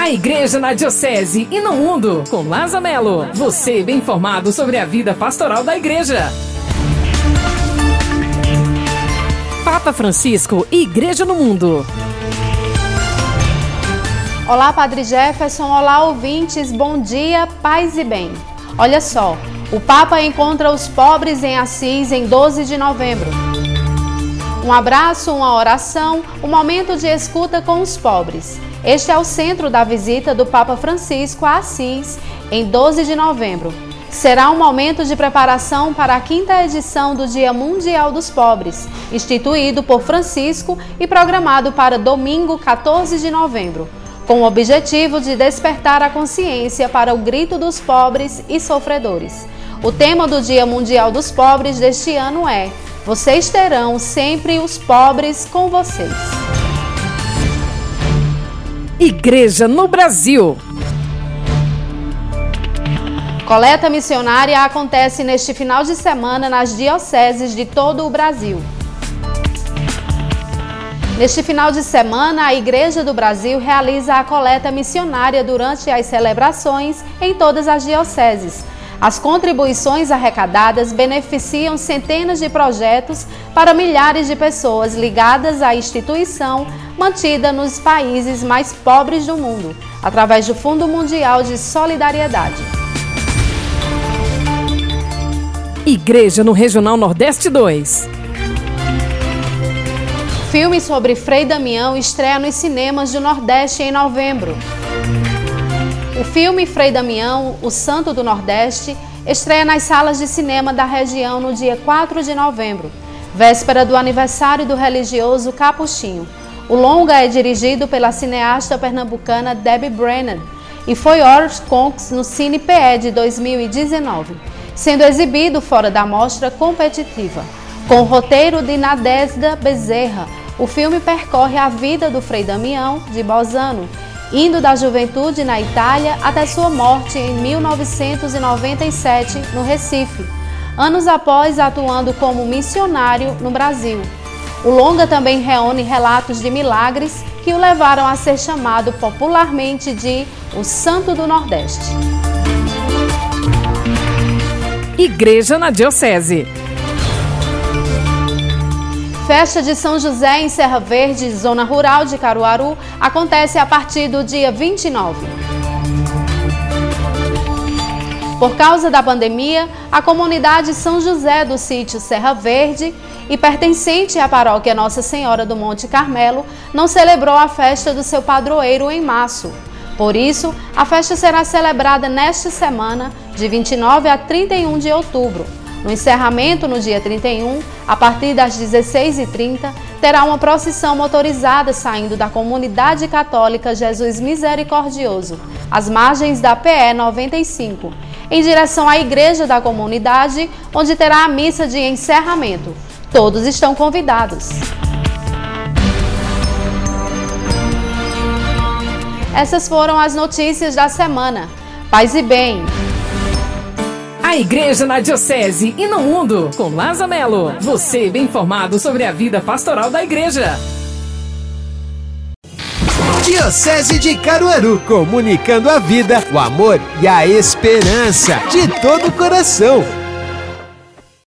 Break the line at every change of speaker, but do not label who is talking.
A Igreja na Diocese e no Mundo, com Laza Melo. Você bem informado sobre a vida pastoral da Igreja. Papa Francisco Igreja no Mundo.
Olá, Padre Jefferson. Olá, ouvintes. Bom dia, paz e bem. Olha só, o Papa encontra os pobres em Assis em 12 de novembro. Um abraço, uma oração, um momento de escuta com os pobres. Este é o centro da visita do Papa Francisco a Assis em 12 de novembro. Será um momento de preparação para a quinta edição do Dia Mundial dos Pobres, instituído por Francisco e programado para domingo 14 de novembro com o objetivo de despertar a consciência para o grito dos pobres e sofredores. O tema do Dia Mundial dos Pobres deste ano é: Vocês terão sempre os pobres com vocês.
Igreja no Brasil.
Coleta missionária acontece neste final de semana nas dioceses de todo o Brasil. Neste final de semana, a Igreja do Brasil realiza a coleta missionária durante as celebrações em todas as dioceses. As contribuições arrecadadas beneficiam centenas de projetos para milhares de pessoas ligadas à instituição mantida nos países mais pobres do mundo, através do Fundo Mundial de Solidariedade.
Igreja no Regional Nordeste 2.
Filme sobre Frei Damião estreia nos cinemas do Nordeste em novembro. O filme Frei Damião, O Santo do Nordeste, estreia nas salas de cinema da região no dia 4 de novembro, véspera do aniversário do religioso Capuchinho. O longa é dirigido pela cineasta pernambucana Debbie Brennan e foi Orange Conks no Cine PE de 2019, sendo exibido fora da mostra competitiva. Com o roteiro de Nadesda Bezerra, o filme percorre a vida do Frei Damião de Bosano, indo da juventude na Itália até sua morte em 1997 no Recife, anos após atuando como missionário no Brasil. O longa também reúne relatos de milagres que o levaram a ser chamado popularmente de o Santo do Nordeste.
Igreja na Diocese.
Festa de São José em Serra Verde, zona rural de Caruaru, acontece a partir do dia 29. Por causa da pandemia, a comunidade São José do sítio Serra Verde e pertencente à paróquia Nossa Senhora do Monte Carmelo não celebrou a festa do seu padroeiro em março. Por isso, a festa será celebrada nesta semana, de 29 a 31 de outubro. No encerramento, no dia 31, a partir das 16h30, terá uma procissão motorizada saindo da comunidade católica Jesus Misericordioso, às margens da PE 95, em direção à igreja da comunidade, onde terá a missa de encerramento. Todos estão convidados. Essas foram as notícias da semana. Paz e bem!
A Igreja na Diocese e no Mundo, com Laza Melo. Você bem informado sobre a vida pastoral da Igreja.
Diocese de Caruaru, comunicando a vida, o amor e a esperança de todo o coração.